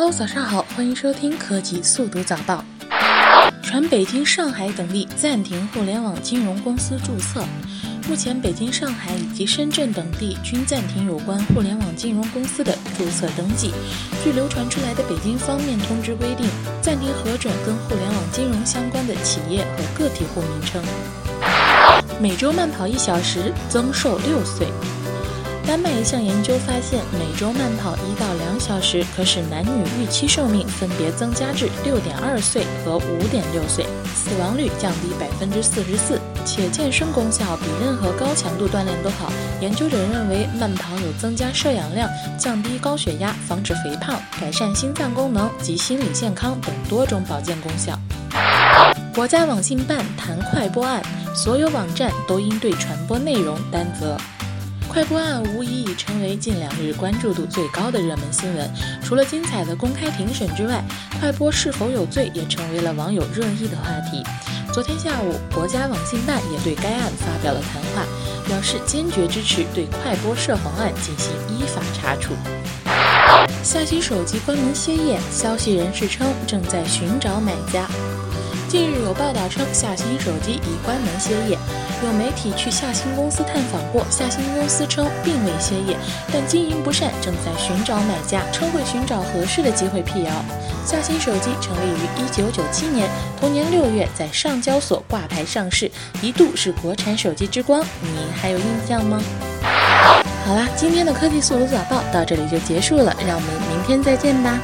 Hello，早上好，欢迎收听科技速读早报。传北京、上海等地暂停互联网金融公司注册。目前，北京、上海以及深圳等地均暂停有关互联网金融公司的注册登记。据流传出来的北京方面通知规定，暂停核准跟互联网金融相关的企业和个体户名称。每周慢跑一小时，增寿六岁。丹麦一项研究发现，每周慢跑一到两小时，可使男女预期寿命分别增加至六点二岁和五点六岁，死亡率降低百分之四十四，且健身功效比任何高强度锻炼都好。研究者认为，慢跑有增加摄氧量、降低高血压、防止肥胖、改善心脏功能及心理健康等多种保健功效。国家网信办谈快播案，所有网站都应对传播内容担责。快播案无疑已成为近两日关注度最高的热门新闻。除了精彩的公开庭审之外，快播是否有罪也成为了网友热议的话题。昨天下午，国家网信办也对该案发表了谈话，表示坚决支持对快播涉黄案进行依法查处。夏新手机关门歇业，消息人士称正在寻找买家。近日有报道称，夏新手机已关门歇业。有媒体去夏新公司探访过，夏新公司称并未歇业，但经营不善，正在寻找买家，称会寻找合适的机会辟谣。夏新手机成立于一九九七年，同年六月在上交所挂牌上市，一度是国产手机之光，你还有印象吗？好啦，今天的科技速读早报到这里就结束了，让我们明天再见吧。